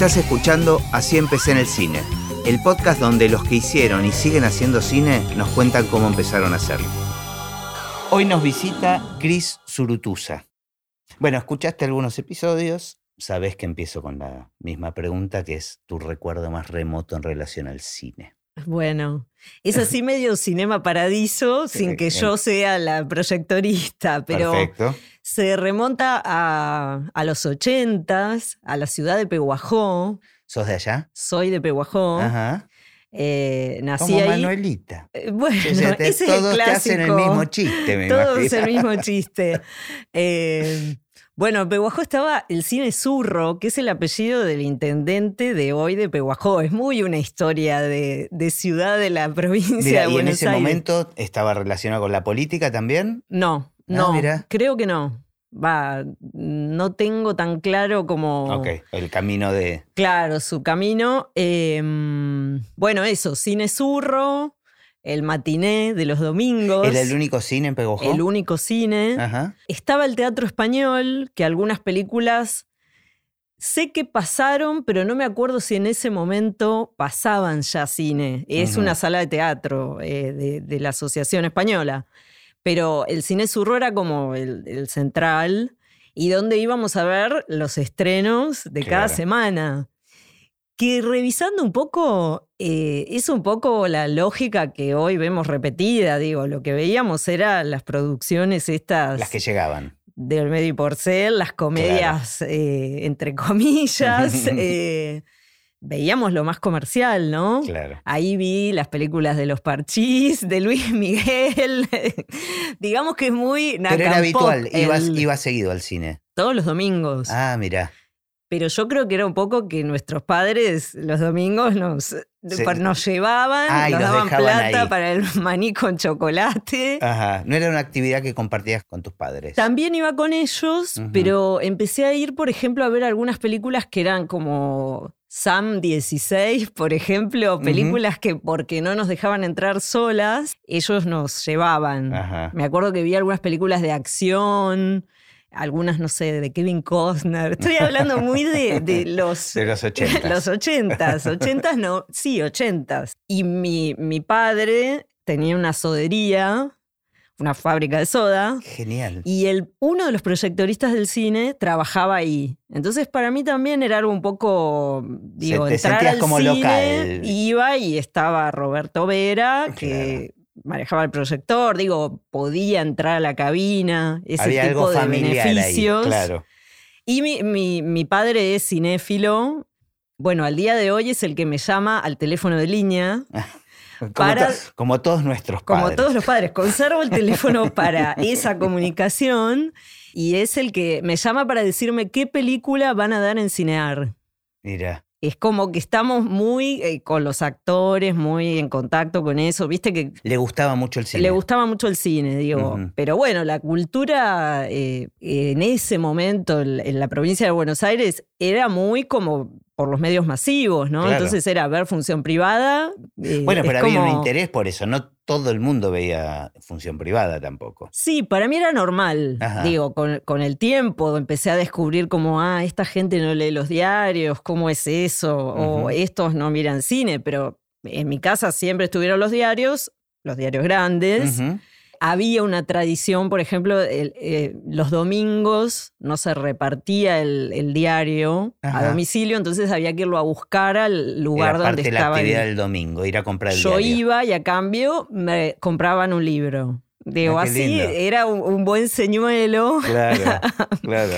Estás escuchando Así empecé en el cine, el podcast donde los que hicieron y siguen haciendo cine nos cuentan cómo empezaron a hacerlo. Hoy nos visita Chris Surutusa. Bueno, escuchaste algunos episodios, sabes que empiezo con la misma pregunta, que es tu recuerdo más remoto en relación al cine. Bueno, es así medio cinema paradiso, sin que yo sea la proyectorista, pero Perfecto. se remonta a, a los ochentas, a la ciudad de Pehuajó. ¿Sos de allá? Soy de Pehuajó. Ajá. eh, nací Como ahí. Manuelita. Eh, Bueno, O sea, te- ese todos es el te hacen el clásico. mismo chiste, me Todos imagino. el mismo chiste. Eh, bueno, en Pehuajó estaba el cine Zurro, que es el apellido del intendente de hoy de Pehuajó. Es muy una historia de, de ciudad de la provincia Mira, de y en Buenos ese Aires. momento estaba relacionado con la política también. No, Ah, no, mira. creo que no. Va, no tengo tan claro como... Ok, el camino de... Claro, su camino. Eh, bueno, eso, cine Zurro, el matiné de los domingos. ¿Era el único cine en Pehuajó? el único cine. Ajá. Estaba el teatro español, que algunas películas sé que pasaron, pero no me acuerdo si en ese momento pasaban ya cine. Es una sala de teatro eh, de, de la Asociación Española. Pero el cine surro era como el, el central y donde íbamos a ver los estrenos de cada semana. Que revisando un poco, eh, es un poco la lógica que hoy vemos repetida, digo, lo que veíamos era las producciones estas Las que llegaban. del medio y porcel, las comedias eh, entre comillas, eh, veíamos lo más comercial, ¿no? Claro. Ahí vi las películas de los Parchís, de Luis Miguel. Digamos que es muy Pero era habitual, ibas, ibas seguido al cine. todos los domingos. Ah, mira. Pero yo creo que era un poco que nuestros padres los domingos nos, nos llevaban, Ah, nos daban plata ahí. para el maní con chocolate. Ajá. No era una actividad que compartías con tus padres. También iba con ellos, pero empecé a ir, por ejemplo, a ver algunas películas que eran como Sam 16, por ejemplo, películas que porque no nos dejaban entrar solas, ellos nos llevaban. Ajá. Me acuerdo que vi algunas películas de acción, algunas, no sé, de Kevin Costner. Estoy hablando muy de, de los... De los 80. Los ochentas, ochentas no, sí, ochentas. Y mi, mi padre tenía una sodería, una fábrica de soda, Genial. y el, uno de los proyectoristas del cine trabajaba ahí. Entonces, para mí también era algo un poco, digo, te entrar sentías al como cine, local. iba y estaba Roberto Vera, que manejaba el proyector, digo, podía entrar a la cabina, ese Había tipo algo de ahí. beneficios. Claro. Y mi, mi- mi padre es cinéfilo. Bueno, al día de hoy es el que me llama al teléfono de línea. Como, Para- to- como todos nuestros Como padres. todos los padres, conservo el teléfono para esa comunicación y es el que me llama para decirme qué película van a dar en Cinear. Mira. Es como que estamos muy eh, con los actores, muy en contacto con eso. Viste que Le gustaba mucho el cine. le gustaba mucho el cine, digo. Pero bueno, la cultura eh, en ese momento en en la provincia de Buenos Aires era muy como por los medios masivos, ¿no? Claro. Entonces era ver función privada. eh, Bueno, pero había un interés por eso. No todo el mundo veía función privada tampoco. Sí, para mí era normal. Ajá. Digo, con, con el tiempo empecé a descubrir como, ah, esta gente no lee los diarios, ¿cómo es eso? O estos no miran cine, pero en mi casa siempre estuvieron los diarios, los diarios grandes. Había una tradición, por ejemplo, el- eh, los domingos no se repartía el, el diario Ajá. a domicilio, entonces había que irlo a buscar al lugar Era donde parte de la estaba. el- actividad del domingo, ir a comprar el Yo diario. iba y a cambio me compraban un libro. Digo, Ah, así lindo. era un, un buen señuelo, Claro, claro.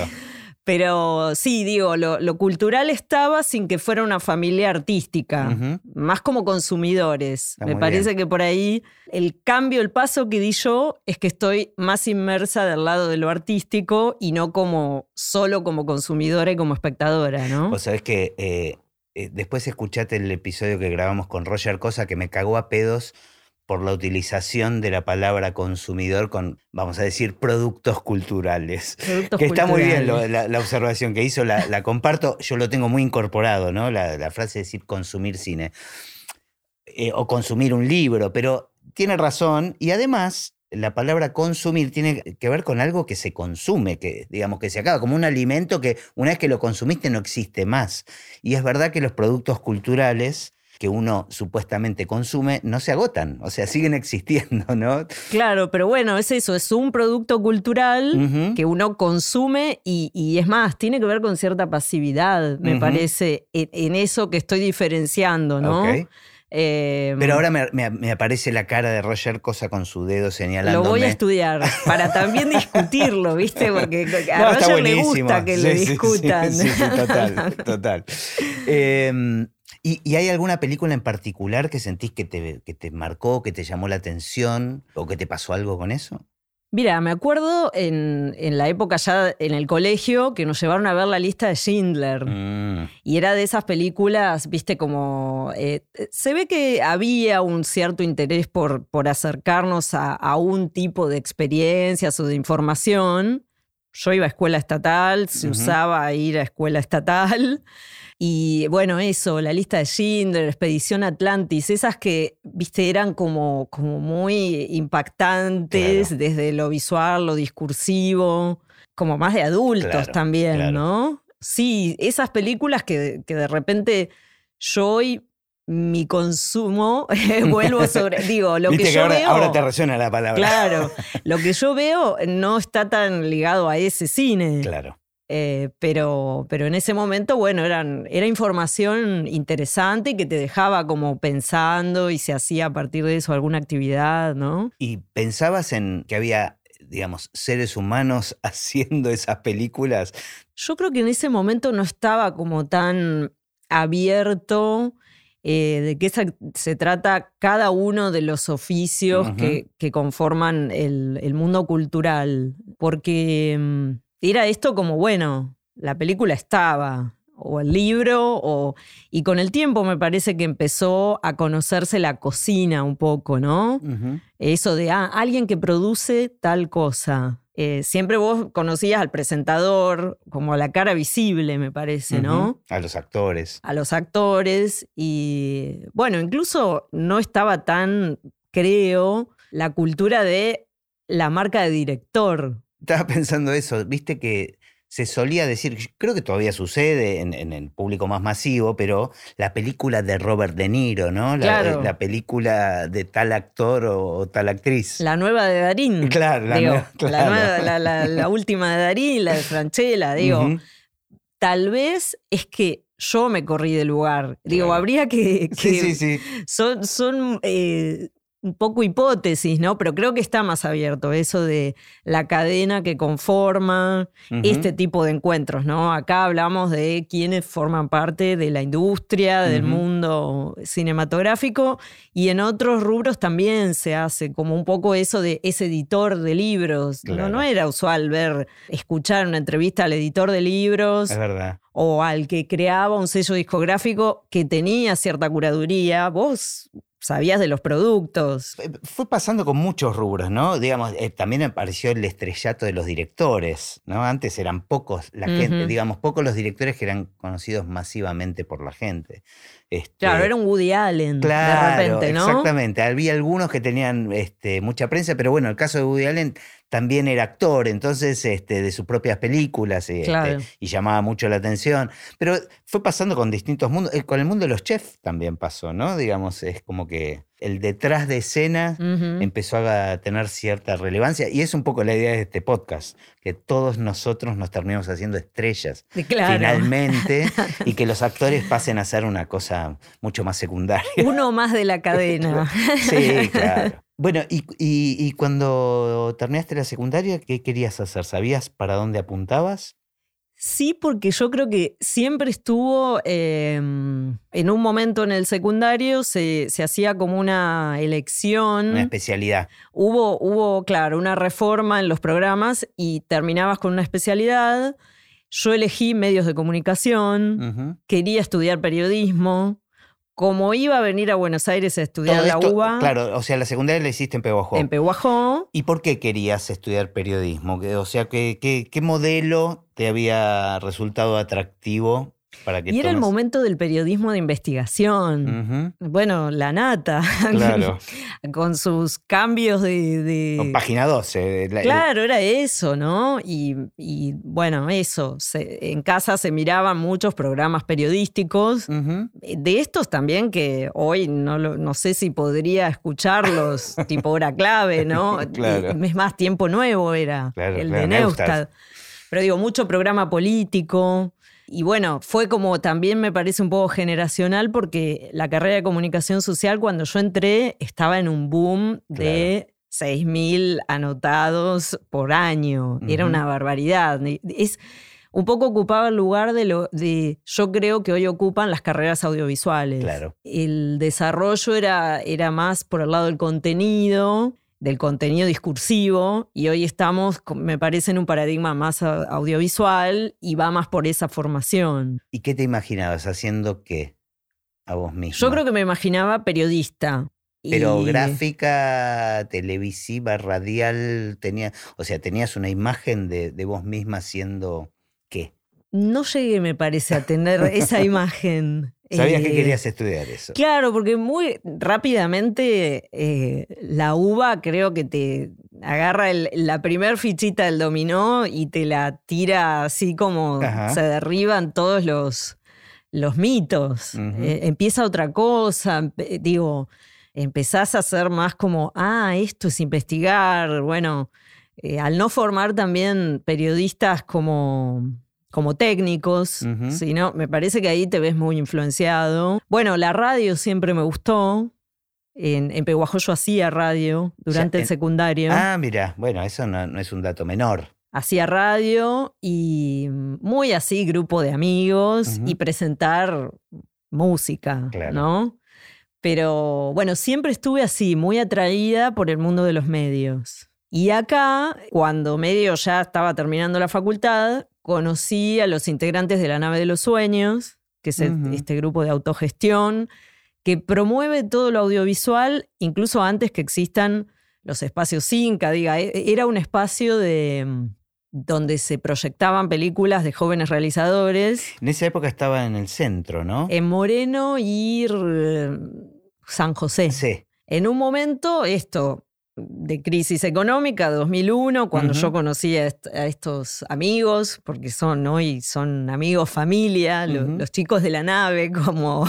Pero sí, digo, lo, lo cultural estaba sin que fuera una familia artística, más como consumidores. Está Me parece bien. que por ahí el cambio, el paso que di yo es que estoy más inmersa del lado de lo artístico y no como solo como consumidora y como espectadora, ¿no? Vos sabés que eh, eh, después escuchaste el episodio que grabamos con Roger Cosa que me cagó a pedos por la utilización de la palabra consumidor con, vamos a decir, productos culturales. Productos Que está muy bien lo- culturales. la, la observación que hizo, la, la comparto, yo lo tengo muy incorporado, ¿no? La, la frase de decir consumir cine. Eh, o consumir un libro, pero tiene razón y además la palabra consumir tiene que ver con algo que se consume, que digamos que se acaba, como un alimento que una vez que lo consumiste no existe más. Y es verdad que los productos culturales que uno supuestamente consume no se agotan, o sea, siguen existiendo, ¿no? Claro, pero bueno, es eso, es un producto cultural que uno consume y, es más, tiene que ver con cierta pasividad, me parece, en, eso que estoy diferenciando, ¿no? Em, Pero ahora me, aparece la cara de Roger Cosa con su dedo señalando. Lo voy a estudiar para también discutirlo, ¿viste? Porque a Roger le gusta que le discutan. Sí, total, total. Em, ¿y, hay alguna película en particular que sentís que te, que te marcó, que te llamó la atención o que te pasó algo con eso? Mira, me acuerdo en, la época ya en el colegio que nos llevaron a ver la lista de Schindler. Mm. Y era de esas películas, viste, como. Eh, se ve que había un cierto interés por, por acercarnos a, un tipo de experiencias o de información. Yo iba a escuela estatal, se usaba ir a escuela estatal. Y bueno, eso, la lista de Schindler, Expedición Atlantis, esas que, viste, eran como, como muy impactantes desde lo visual, lo discursivo, como más de adultos también, ¿no? Sí, esas películas que, que de repente yo hoy mi consumo, vuelvo sobre, digo, lo que yo ahora, veo... Ahora te resuena la palabra. Claro, lo que yo veo no está tan ligado a ese cine. Claro. Eh, pero, pero en ese momento, bueno, eran, era información interesante que te dejaba como pensando y se hacía a partir de eso alguna actividad, ¿no? ¿Y pensabas en que había, digamos, seres humanos haciendo esas películas? Yo creo que en ese momento no estaba como tan abierto eh, de qué se, trata cada uno de los oficios que, conforman el, el, mundo cultural, porque era esto como, bueno, la película estaba, o el libro, o, y con el tiempo me parece que empezó a conocerse la cocina un poco, ¿no? Eso de, ah, alguien que produce tal cosa. Eh, siempre vos conocías al presentador como a la cara visible, me parece, ¿no? A los actores. A los actores y, bueno, incluso no estaba tan, creo, la cultura de la marca de director. Estaba pensando eso, viste que se solía decir, creo que todavía sucede en, el público más masivo, pero la película de Robert De Niro, ¿no? La, la película de tal actor o, tal actriz. La nueva de Darín. Claro, la, nueva, la, última de Darín, la de Franchella, digo. Tal vez es que yo me corrí del lugar. Digo, habría que. sí, sí, sí. Son, son eh, un poco hipótesis, ¿no? Pero creo que está más abierto eso de la cadena que conforma este tipo de encuentros, ¿no? Acá hablamos de quienes forman parte de la industria, del mundo cinematográfico, y en otros rubros también se hace como un poco eso de ese editor de libros. No, no era usual ver, escuchar una entrevista al editor de libros. Es verdad o al que creaba un sello discográfico que tenía cierta curaduría. Vos sabías de los productos. Fue pasando con muchos rubros, ¿no? Digamos, eh, también apareció el estrellato de los directores, ¿no? Antes eran pocos la gente, digamos, pocos los directores que eran conocidos masivamente por la gente. Este, claro, era un Woody Allen de repente, ¿no? Exactamente. Había algunos que tenían este, mucha prensa, pero bueno, el caso de Woody Allen también era actor, entonces este, de sus propias películas y, este, y, llamaba mucho la atención. Pero fue pasando con distintos mundos, eh, con el mundo de los chefs también pasó, ¿no? Digamos, es como que el detrás de escena empezó a tener cierta relevancia y es un poco la idea de este podcast, que todos nosotros nos terminemos haciendo estrellas finalmente y que los actores pasen a ser una cosa mucho más secundaria. Uno más de la cadena. sí, claro. Bueno, y, cuando terminaste la secundaria, ¿qué querías hacer? ¿Sabías para dónde apuntabas? Sí, porque yo creo que siempre estuvo em, en un momento en el secundario, se, hacía como una elección. Una especialidad. Hubo, hubo, claro, una reforma en los programas y terminabas con una especialidad. Yo elegí medios de comunicación, quería estudiar periodismo como iba a venir a Buenos Aires a estudiar la UBA. Claro, o sea, la secundaria la hiciste en Pehuajó. En Pehuajó. ¿Y por qué querías estudiar periodismo? O sea, ¿qué, qué, modelo te había resultado atractivo y era el momento del periodismo de investigación. Bueno, la nata. Claro. con sus cambios de. página 12. claro, era eso, ¿no? Y, bueno, eso. en casa se miraban muchos programas periodísticos. De estos también que hoy no, no sé si podría escucharlos, tipo hora clave, ¿no? claro. Es más, tiempo nuevo era el de Neustad. Pero digo, mucho programa político. Y bueno, fue como también me parece un poco generacional porque la carrera de comunicación social cuando yo entré estaba en un boom de 6.000 anotados por año. Era una barbaridad. Es, un poco ocupaba el lugar de lo de yo creo que hoy ocupan las carreras audiovisuales. Claro. El desarrollo era, era más por el lado del contenido del contenido discursivo y hoy estamos, me parece, en un paradigma más audiovisual y va más por esa formación. ¿Y qué te imaginabas haciendo qué a vos mismo? Yo creo que me imaginaba periodista. Pero gráfica, televisiva, radial, tenía, o sea, tenías una imagen de, de vos misma haciendo qué? No llegué, me parece, a tener esa imagen. Sabías que eh, querías estudiar eso. Claro, porque muy rápidamente eh, la uva creo que te agarra la primer fichita del dominó y te la tira así como se derriban todos los, los mitos. Eh, empieza otra cosa, digo, empezás a ser más como, ah, esto es investigar, bueno, al no formar también periodistas como como técnicos, sino me parece que ahí te ves muy influenciado. Bueno, la radio siempre me gustó. En, en yo hacía radio durante el secundario. Ah, mira, bueno, eso no, es un dato menor. Hacía radio y muy así, grupo de amigos y presentar música, ¿no? Pero bueno, siempre estuve así, muy atraída por el mundo de los medios. Y acá, cuando medio ya estaba terminando la facultad, conocí a los integrantes de la nave de los sueños, que es este grupo de autogestión, que promueve todo lo audiovisual, incluso antes que existan los espacios Inca. Diga, e, era un espacio de mm, donde se proyectaban películas de jóvenes realizadores. En esa época estaba en el centro, ¿no? En Moreno y San José. Sí. En un momento, esto, de crisis económica, 2001, cuando yo conocí a, estos amigos, porque son hoy son amigos, familia, los chicos de la nave, como...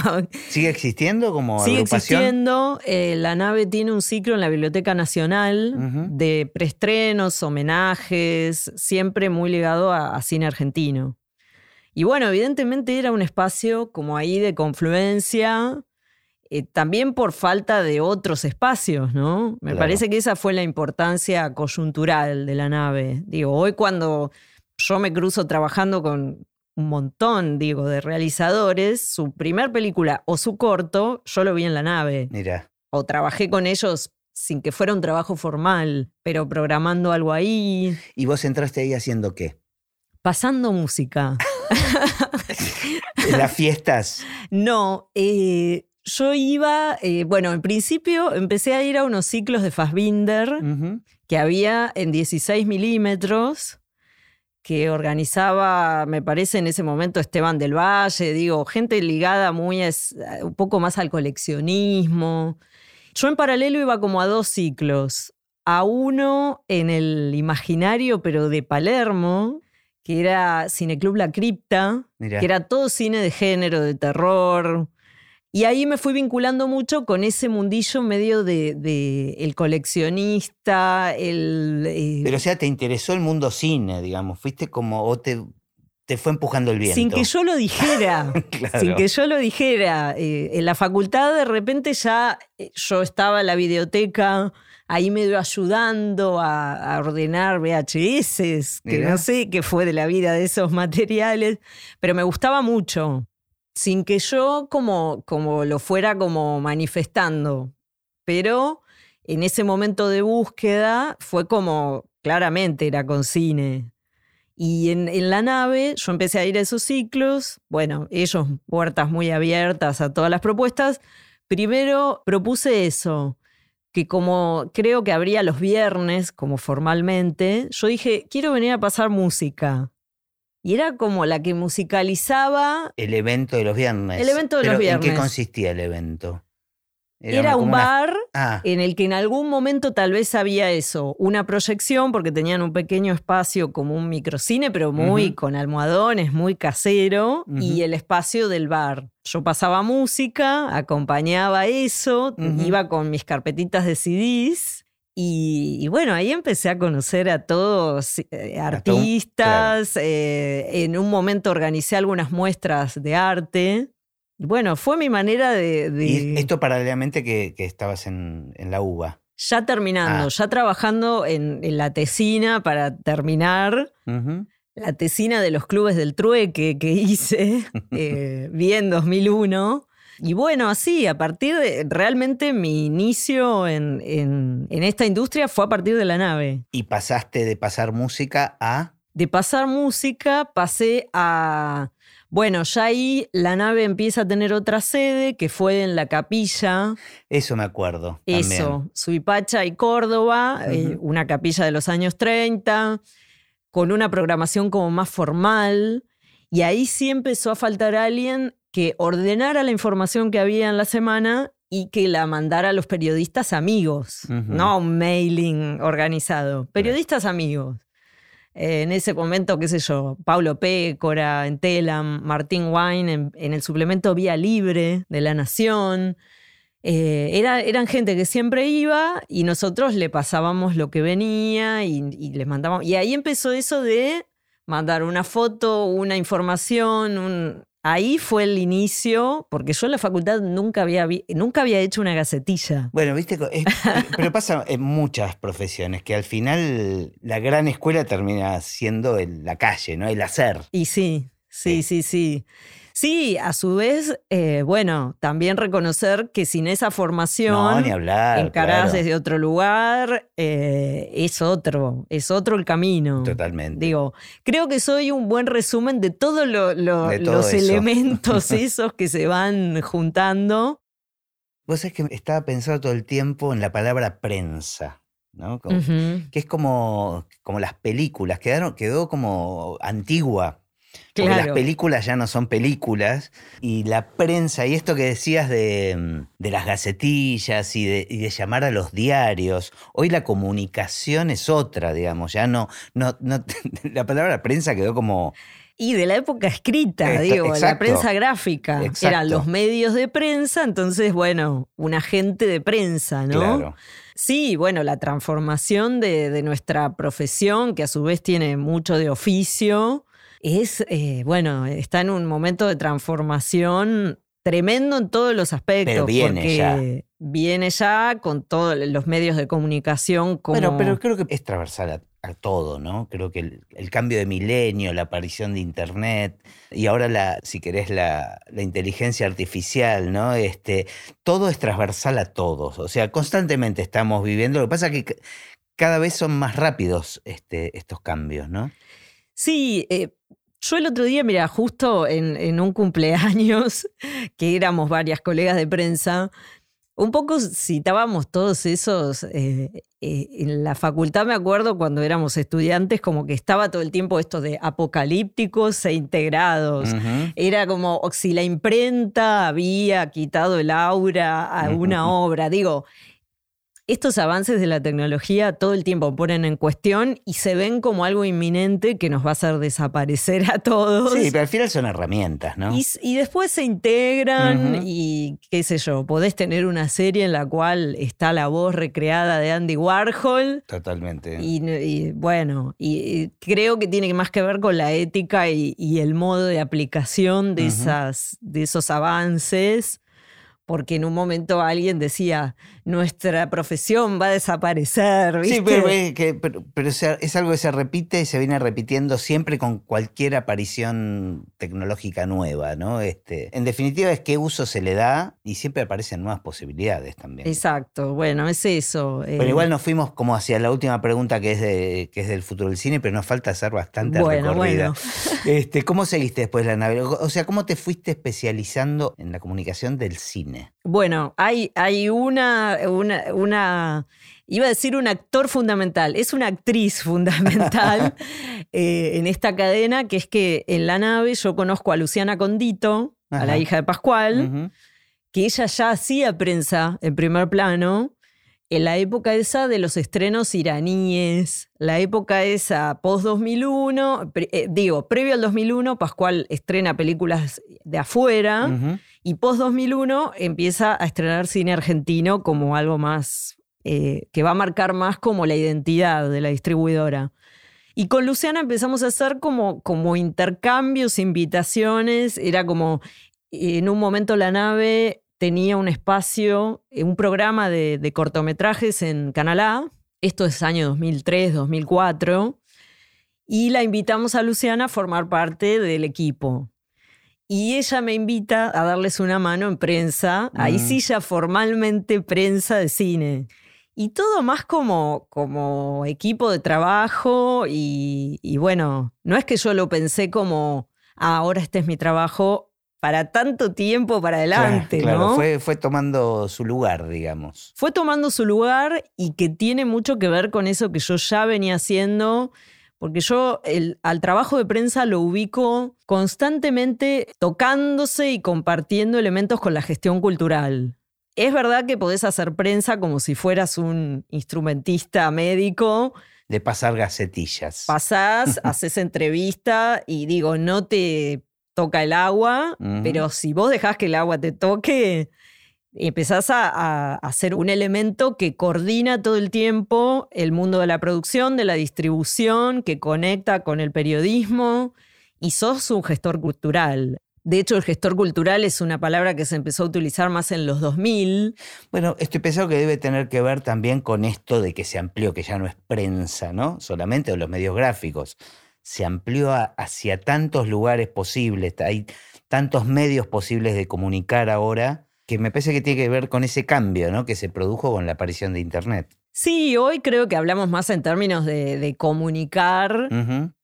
¿Sigue existiendo como Sigue existiendo. Eh, la nave tiene un ciclo en la Biblioteca Nacional de preestrenos, homenajes, siempre muy ligado a cine argentino. Y bueno, evidentemente era un espacio como ahí de confluencia eh, también por falta de otros espacios, ¿no? Me parece que esa fue la importancia coyuntural de la nave. Digo, hoy cuando yo me cruzo trabajando con un montón, digo, de realizadores, su primer película o su corto, yo lo vi en la nave. Mira. O trabajé con ellos sin que fuera un trabajo formal, pero programando algo ahí. ¿Y vos entraste ahí haciendo qué? Pasando música. ¿En las fiestas? No, eh, yo iba, eh, bueno, en principio empecé a ir a unos ciclos de Fassbinder que había en 16 milímetros, que organizaba, me parece en ese momento, Esteban del Valle, digo, gente ligada muy, un poco más al coleccionismo. Yo en paralelo iba como a dos ciclos, a uno en el imaginario, pero de Palermo, que era Cineclub La Cripta, que era todo cine de género, de terror, y ahí me fui vinculando mucho con ese mundillo medio de, el coleccionista, el... Eh, Pero o sea, te interesó el mundo cine, digamos, fuiste como, o te, te fue empujando el viento. Sin que yo lo dijera, sin que yo lo dijera. Eh, en la facultad de repente ya eh, yo estaba en la videoteca ahí medio ayudando a, ordenar VHS, que no sé qué fue de la vida de esos materiales, pero me gustaba mucho sin que yo como, como lo fuera como manifestando. Pero en ese momento de búsqueda fue como, claramente era con cine. Y en, en, la nave yo empecé a ir a esos ciclos, bueno, ellos puertas muy abiertas a todas las propuestas. Primero propuse eso, que como creo que habría los viernes, como formalmente, yo dije, quiero venir a pasar música. Y era como la que musicalizaba. El evento de los viernes. El evento de los viernes. ¿En qué consistía el evento? Era, un bar ah. en el que en algún momento tal vez había eso, una proyección, porque tenían un pequeño espacio como un microcine, pero muy con almohadones, muy casero, y el espacio del bar. Yo pasaba música, acompañaba eso, iba con mis carpetitas de CDs. Y, bueno, ahí empecé a conocer a todos eh, artistas. Eh, en un momento organicé algunas muestras de arte. Bueno, fue mi manera de... ¿Y esto paralelamente que, estabas en, la UBA? Ya terminando, ah. ya trabajando en, la tesina para terminar. La tesina de los clubes del trueque que hice, eh, bien 2001. Y bueno, así, a partir de. Realmente mi inicio en, en, esta industria fue a partir de la nave. ¿Y pasaste de pasar música a.? De pasar música, pasé a bueno, ya ahí la nave empieza a tener otra sede, que fue en la capilla. Eso me acuerdo. Eso, Suipacha y Córdoba, eh, una capilla de los años 30, con una programación como más formal. Y ahí sí empezó a faltar alguien que ordenara la información que había en la semana y que la mandara a los periodistas amigos, no un mailing organizado, periodistas amigos en ese momento, qué sé yo, Paulo Pécora en Telam, Martín Wine en, el suplemento Vía Libre de La Nación. Eh, era, eran gente que siempre iba y nosotros le pasábamos lo que venía y, y les mandábamos. Y ahí empezó eso de mandar una foto, una información, un, Ahí fue el inicio, porque yo en la facultad nunca había, nunca había hecho una gacetilla. Bueno, viste, pero pasa en muchas profesiones, que al final la gran escuela termina siendo la calle, ¿no? El hacer. Y sí, sí, sí, sí. Sí, a su vez, eh, bueno, también reconocer que sin esa formación, no, hablar, desde otro lugar, eh, es otro, es otro el camino. Totalmente. Digo, creo que soy un buen resumen de todos los elementos esos que se van juntando. Vos sabés que estaba pensando todo el tiempo en la palabra prensa. ¿no? Que es como, como las películas, quedaron, quedó como antigua porque las películas ya no son películas y la prensa y esto que decías de, las gacetillas y de, llamar a los diarios, hoy la comunicación es otra, digamos, ya no, no, no la palabra prensa quedó como... Y de la época escrita, digo, la prensa gráfica. Eran los medios de prensa, entonces, bueno, un agente de prensa, ¿no? Sí, bueno, la transformación de, de, nuestra profesión, que a su vez tiene mucho de oficio, es, eh, bueno, está en un momento de transformación tremendo en todos los aspectos. Pero viene porque ya. Viene ya con todos los medios de comunicación. Como... Bueno, pero creo que es transversal a, todo, ¿no? Creo que el, cambio de milenio, la aparición de Internet y ahora, la, si querés, la, la, inteligencia artificial, ¿no? Este, todo es transversal a todos. O sea, constantemente estamos viviendo. Lo que pasa es que cada vez son más rápidos este, estos cambios, ¿no? Sí, eh, yo el otro día, mira, justo en, un cumpleaños, que éramos varias colegas de prensa, un poco citábamos todos esos, eh, eh, en la facultad me acuerdo cuando éramos estudiantes, como que estaba todo el tiempo esto de apocalípticos e integrados. Era como si la imprenta había quitado el aura a una obra. Digo, estos avances de la tecnología todo el tiempo ponen en cuestión y se ven como algo inminente que nos va a hacer desaparecer a todos. Sí, pero al final son herramientas, ¿no? Y, después se integran y qué sé yo, podés tener una serie en la cual está la voz recreada de Andy Warhol. Totalmente. Y, bueno, y, creo que tiene más que ver con la ética y, el modo de aplicación de, esas, de esos avances porque en un momento alguien decía, nuestra profesión va a desaparecer. ¿viste? Sí, pero, es, algo que se repite y se viene repitiendo siempre con cualquier aparición tecnológica nueva, ¿no? Este, en definitiva es qué uso se le da y siempre aparecen nuevas posibilidades también. Exacto, bueno, es eso. Pero eh. igual nos fuimos como hacia la última pregunta que es, de, que es del futuro del cine, pero nos falta hacer bastante bueno, Bueno. Este, ¿Cómo seguiste después la nave? O sea, ¿cómo te fuiste especializando en la comunicación del cine? Bueno, hay, hay una, una, iba a decir un actor fundamental, es una actriz fundamental eh, en esta cadena, que es que en la nave yo conozco a Luciana Condito, a la hija de Pascual, que ella ya hacía prensa en primer plano en la época esa de los estrenos iraníes, la época esa post-2001, eh, digo, previo al 2001, Pascual estrena películas de afuera y post-2001 empieza a estrenar cine argentino como algo más, eh, que va a marcar más como la identidad de la distribuidora. Y con Luciana empezamos a hacer como, como intercambios, invitaciones, era como en un momento la nave tenía un espacio, eh, un programa de, cortometrajes en Canal A. Esto es año 2003, 2004. Y la invitamos a Luciana a formar parte del equipo. Y ella me invita a darles una mano en prensa, ahí mm. sí ya formalmente prensa de cine. Y todo más como, como equipo de trabajo y, y bueno, no es que yo lo pensé como, ah, ahora este es mi trabajo, para tanto tiempo para adelante, claro, Fue, fue tomando su lugar, digamos. Fue tomando su lugar y que tiene mucho que ver con eso que yo ya venía haciendo, porque yo el, al trabajo de prensa lo ubico constantemente tocándose y compartiendo elementos con la gestión cultural. Es verdad que podés hacer prensa como si fueras un instrumentista médico. De pasar gacetillas. Pasás, haces entrevista y digo, no te toca el agua, pero si vos dejás que el agua te toque, empezás a, a, ser un elemento que coordina todo el tiempo el mundo de la producción, de la distribución, que conecta con el periodismo y sos un gestor cultural. De hecho, el gestor cultural es una palabra que se empezó a utilizar más en los 2000. Bueno, estoy pensando que debe tener que ver también con esto de que se amplió, que ya no es prensa, ¿no? Solamente de los medios gráficos se amplió hacia tantos lugares posibles, hay tantos medios posibles de comunicar ahora, que me parece que tiene que ver con ese cambio ¿no? que se produjo con la aparición de Internet. Sí, hoy creo que hablamos más en términos de, comunicar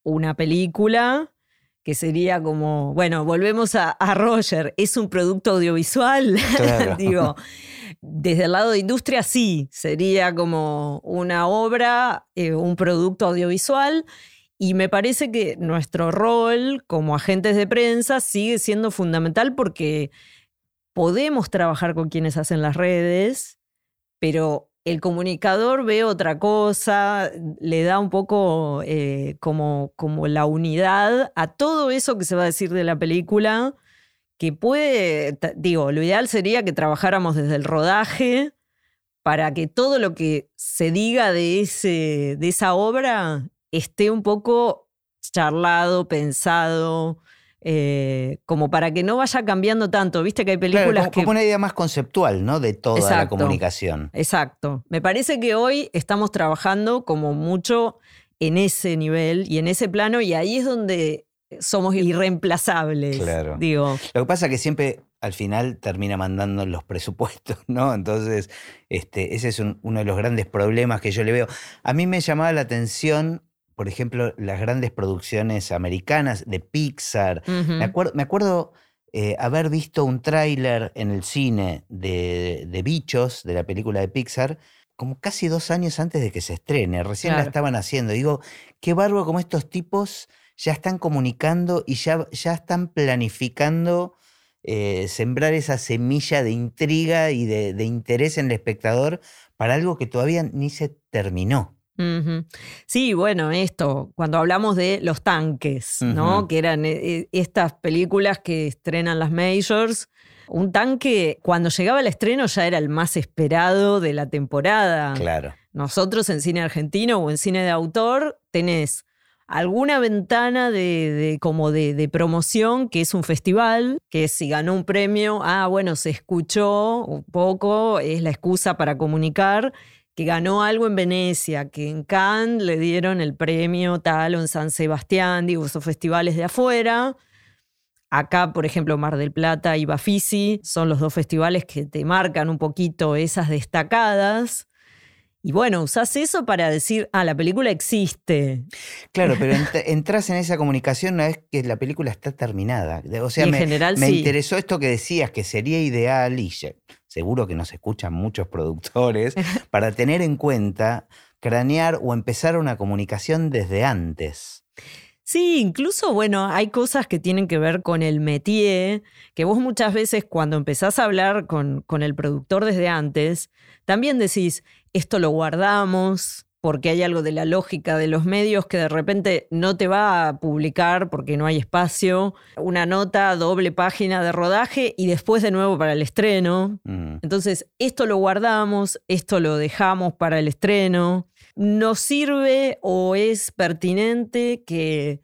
una película, que sería como, bueno, volvemos a, Roger, es un producto audiovisual, digo. Desde el lado de industria sí, sería como una obra, eh, un producto audiovisual y me parece que nuestro rol como agentes de prensa sigue siendo fundamental porque podemos trabajar con quienes hacen las redes, pero el comunicador ve otra cosa, le da un poco eh, como, como la unidad a todo eso que se va a decir de la película, que puede, digo, lo ideal sería que trabajáramos desde el rodaje para que todo lo que se diga de, ese, de esa obra esté un poco charlado, pensado, eh, como para que no vaya cambiando tanto. Viste que hay películas como, que. Como una idea más conceptual, ¿no? De toda la comunicación. Exacto. Me parece que hoy estamos trabajando como mucho en ese nivel y en ese plano, y ahí es donde somos irreemplazables. Claro. Digo. Lo que pasa es que siempre al final termina mandando los presupuestos, ¿no? Entonces, este, ese es uno de los grandes problemas que yo le veo. A mí me llamaba la atención por ejemplo, las grandes producciones americanas de Pixar. Me acuerdo, eh, haber visto un tráiler en el cine de, Bichos, de la película de Pixar, como casi dos años antes de que se estrene. Recién la estaban haciendo. Digo, qué bárbaro como estos tipos ya están comunicando y ya, ya están planificando eh, sembrar esa semilla de intriga y de, de interés en el espectador para algo que todavía ni se terminó. Sí, bueno, esto, cuando hablamos de los tanques, ¿no? Que eran eh, estas películas que estrenan las majors. Un tanque, cuando llegaba el estreno, ya era el más esperado de la temporada. Claro. Nosotros en cine argentino o en cine de autor tenés alguna ventana de, como de, de, promoción que es un festival, que si ganó un premio, ah, bueno, se escuchó un poco, es la excusa para comunicar que ganó algo en Venecia, que en Cannes le dieron el premio tal en San Sebastián, digo, esos festivales de afuera. Acá, por ejemplo, Mar del Plata y Bafisi son los dos festivales que te marcan un poquito esas destacadas. Y bueno, usás eso para decir, ah, la película existe. Claro, pero entras en esa comunicación una vez que la película está terminada. O sea, en me, general, me interesó esto que decías, que sería ideal, y seguro que nos escuchan muchos productores, para tener en cuenta cranear o empezar una comunicación desde antes. Sí, incluso, bueno, hay cosas que tienen que ver con el métier, que vos muchas veces cuando empezás a hablar con, con el productor desde antes, también decís, esto lo guardamos, porque hay algo de la lógica de los medios que de repente no te va a publicar porque no hay espacio, una nota, doble página de rodaje y después de nuevo para el estreno. Mm. Entonces, esto lo guardamos, esto lo dejamos para el estreno. ¿Nos sirve o es pertinente que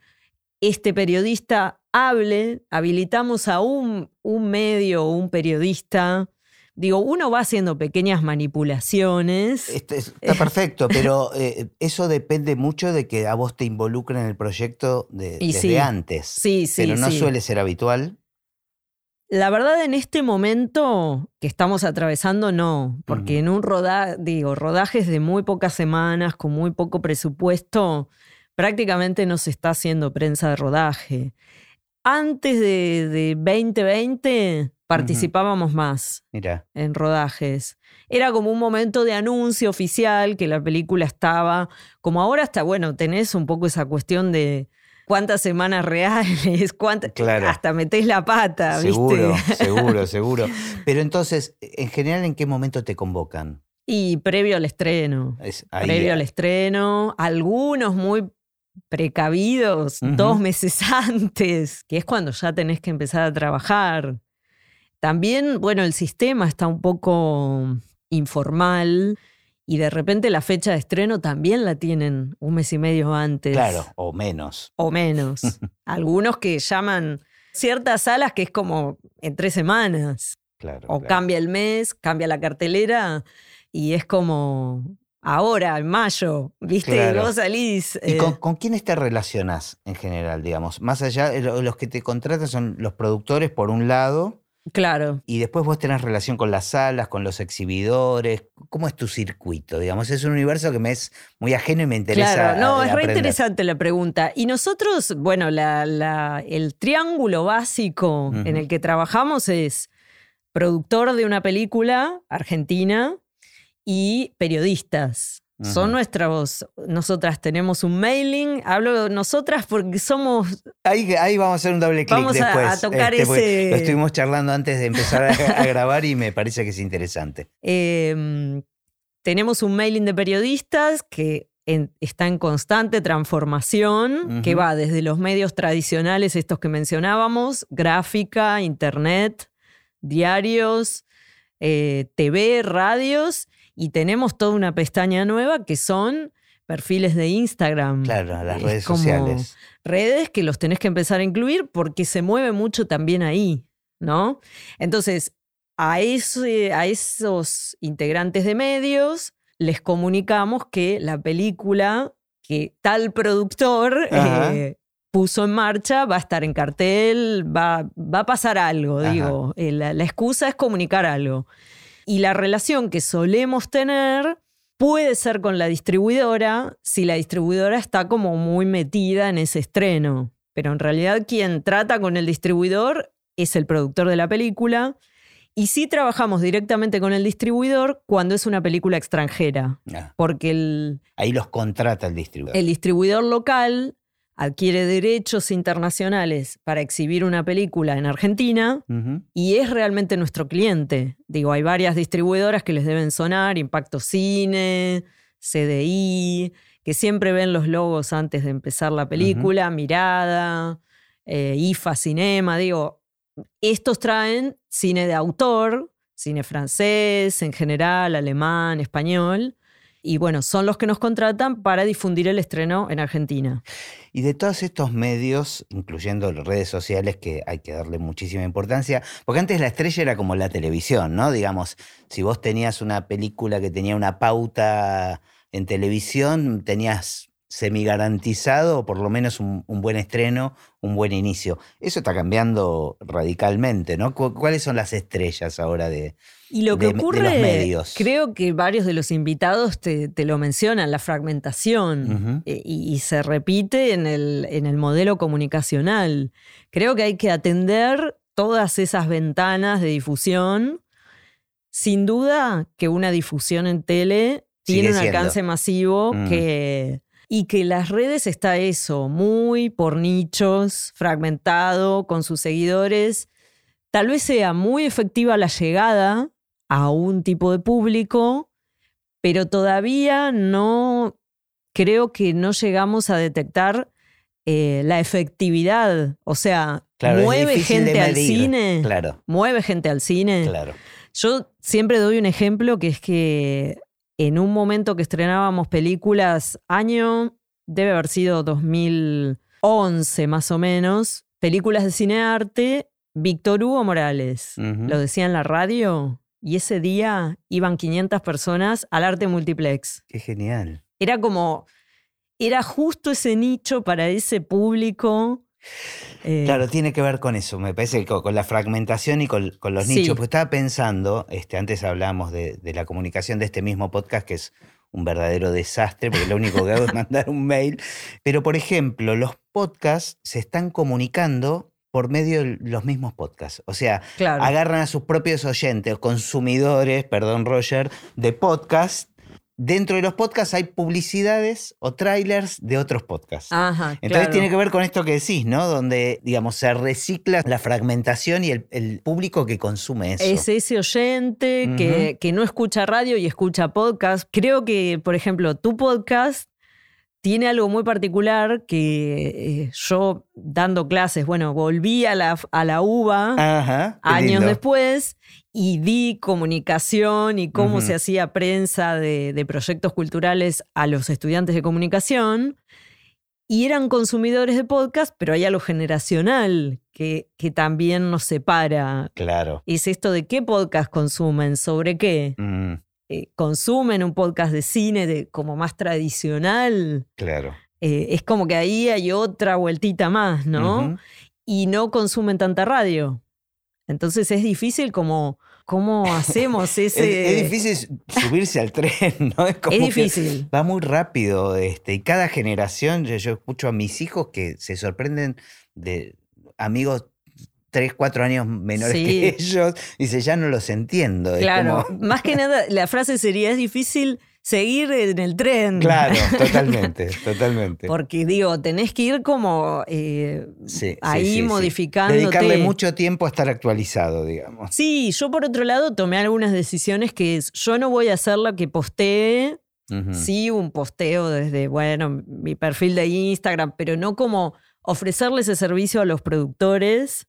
este periodista hable? Habilitamos a un, un medio o un periodista Digo, uno va haciendo pequeñas manipulaciones. Este está perfecto, pero eh, eso depende mucho de que a vos te involucren en el proyecto de, desde antes. Sí, sí. Pero no sí. suele ser habitual. La verdad, en este momento que estamos atravesando, no, porque en un rodaje, digo, rodajes de muy pocas semanas, con muy poco presupuesto, prácticamente no se está haciendo prensa de rodaje. Antes de, de 2020 participábamos más en rodajes. Era como un momento de anuncio oficial que la película estaba, como ahora está, bueno, tenés un poco esa cuestión de cuántas semanas reales, cuántas, Claro. hasta metés la pata, seguro, ¿viste? seguro, seguro. Pero entonces, en general, ¿en qué momento te convocan? Y previo al estreno. Es ahí- previo al estreno, algunos muy precavidos, dos meses antes, que es cuando ya tenés que empezar a trabajar. También, bueno, el sistema está un poco informal y de repente la fecha de estreno también la tienen un mes y medio antes. Claro, o menos. O menos. Algunos que llaman ciertas salas que es como en tres semanas. Claro. O claro. cambia el mes, cambia la cartelera y es como ahora, en mayo, ¿viste? Claro. Vos salís. ¿Y eh, con, con quiénes te relacionas en general, digamos? Más allá, lo- los que te contratan son los productores, por un lado, Claro. y después vos tenés relación con las salas, con los exhibidores. ¿Cómo es tu circuito? Digamos, es un universo que me es muy ajeno y me interesa. Claro, no, eh, es re interesante la pregunta. Y nosotros, bueno, la- la- el triángulo básico en el que trabajamos es productor de una película argentina y periodistas. Son Ujú. nuestros, nosotras tenemos un mailing, hablo de nosotras porque somos Ahí, ahí vamos a hacer un doble clic Vamos a- después. a tocar porque ese- Lo estuvimos charlando antes de empezar a, a grabar y me parece que es interesante. Eh, tenemos un mailing de periodistas que en- está en constante transformación, que va desde los medios tradicionales, estos que mencionábamos, gráfica, internet, diarios, eh, TV, radios, y tenemos toda una pestaña nueva que son perfiles de Instagram. Claro, las Es redes sociales. Redes que los tenés que empezar a incluir porque se mueve mucho también ahí, ¿no? Entonces, a, ese- a esos integrantes de medios les comunicamos que la película que tal productor eh, puso en marcha va a estar en cartel, va, va a pasar algo, Ajá. digo. Eh, La, la excusa es comunicar algo. Y la relación que solemos tener puede ser con la distribuidora si la distribuidora está como muy metida en ese estreno. Pero en realidad quien trata con el distribuidor es el productor de la película. Y sí trabajamos directamente con el distribuidor cuando es una película extranjera, Ah, porque el, ahí los contrata el distribuidor. el distribuidor local adquiere derechos internacionales para exhibir una película en Argentina y es realmente nuestro cliente. Digo, hay varias distribuidoras que les deben sonar, Impacto Cine, CDI, que siempre ven los logos antes de empezar la película, Mirada, eh, IFA Cinema, digo, estos traen cine de autor, cine francés en general, alemán, español, y bueno, son los que nos contratan para difundir el estreno en Argentina. Y de todos estos medios, incluyendo las redes sociales, que hay que darle muchísima importancia, porque antes la estrella era como la televisión, ¿no? Digamos, si vos tenías una película que tenía una pauta en televisión, tenías semi garantizado, o por lo menos un, un buen estreno, un buen inicio. Eso está cambiando radicalmente, ¿no? ¿Cu- ¿Cuáles son las estrellas ahora de, Y lo que de- de los ocurre, medios. creo que varios de los invitados te, te lo mencionan, la fragmentación, y se repite en el, en el modelo comunicacional. Creo que hay que atender todas esas ventanas de difusión. Sin duda que una difusión en tele tiene un alcance masivo mm. que, y que las redes está eso, muy por nichos, fragmentado, con sus seguidores. Tal vez sea muy efectiva la llegada a un tipo de público, pero todavía no creo que no llegamos a detectar eh, la efectividad. O sea, mueve gente al cine. Claro. Mueve gente al cine. Claro. Yo siempre doy un ejemplo que es que en un momento que estrenábamos películas, año debe haber sido 2011 más o menos, películas de cine arte, Víctor Hugo Morales, lo decía en la radio, y ese día iban 500 personas al arte multiplex. Qué genial. Era como, era justo ese nicho para ese público. Eh, claro, tiene que ver con eso, me parece, con, la fragmentación y con, los nichos. Pues estaba pensando, este, antes hablábamos de, la comunicación de este mismo podcast, que es un verdadero desastre, porque lo único que hago es mandar un mail. Pero, por ejemplo, los podcasts se están comunicando por medio de los mismos podcasts. O sea, agarran a sus propios oyentes, consumidores, perdón Roger, de podcast dentro de los podcasts hay publicidades o trailers de otros podcasts. Entonces tiene que ver con esto que decís, ¿no? Donde, digamos, se recicla la fragmentación y el, público que consume eso. Es ese oyente que, que no escucha radio y escucha podcast. Creo que, por ejemplo, tu podcast tiene algo muy particular que eh, yo dando clases, bueno, volví a la, a la UBA años después y di comunicación y cómo se hacía prensa de, proyectos culturales a los estudiantes de comunicación. Y eran consumidores de podcast, pero hay algo generacional que, que también nos separa. Claro. Es esto de qué podcast consumen, sobre qué. Mm. Eh, consumen un podcast de cine de, como más tradicional, claro. Eh, es como que ahí hay otra vueltita más, ¿no? Y no consumen tanta radio. Entonces es difícil como, ¿cómo hacemos ese...? es, difícil subirse al tren, ¿no? Es, como difícil. va muy rápido, este, y cada generación, yo escucho a mis hijos que se sorprenden de amigos tres, cuatro años menores que ellos. Dice, ya no los entiendo. Claro, más que nada, la frase sería, es difícil seguir en el tren. Claro, totalmente, totalmente. Porque digo, tenés que ir como eh, ahí modificando. Dedicarle mucho tiempo a estar actualizado, digamos. Sí, yo por otro lado tomé algunas decisiones que es, yo no voy a hacer lo que postee. Sí, un posteo desde, bueno, mi perfil de Instagram, pero no como ofrecerle ese servicio a los productores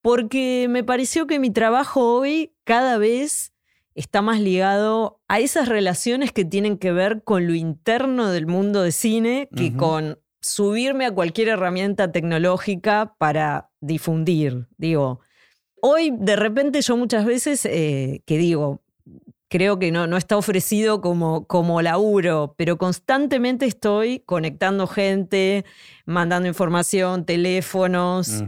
porque me pareció que mi trabajo hoy cada vez está más ligado a esas relaciones que tienen que ver con lo interno del mundo de cine que con subirme a cualquier herramienta tecnológica para difundir. Digo, hoy de repente yo muchas veces eh, que digo, creo que no, no está ofrecido como, como laburo, pero constantemente estoy conectando gente, mandando información, teléfonos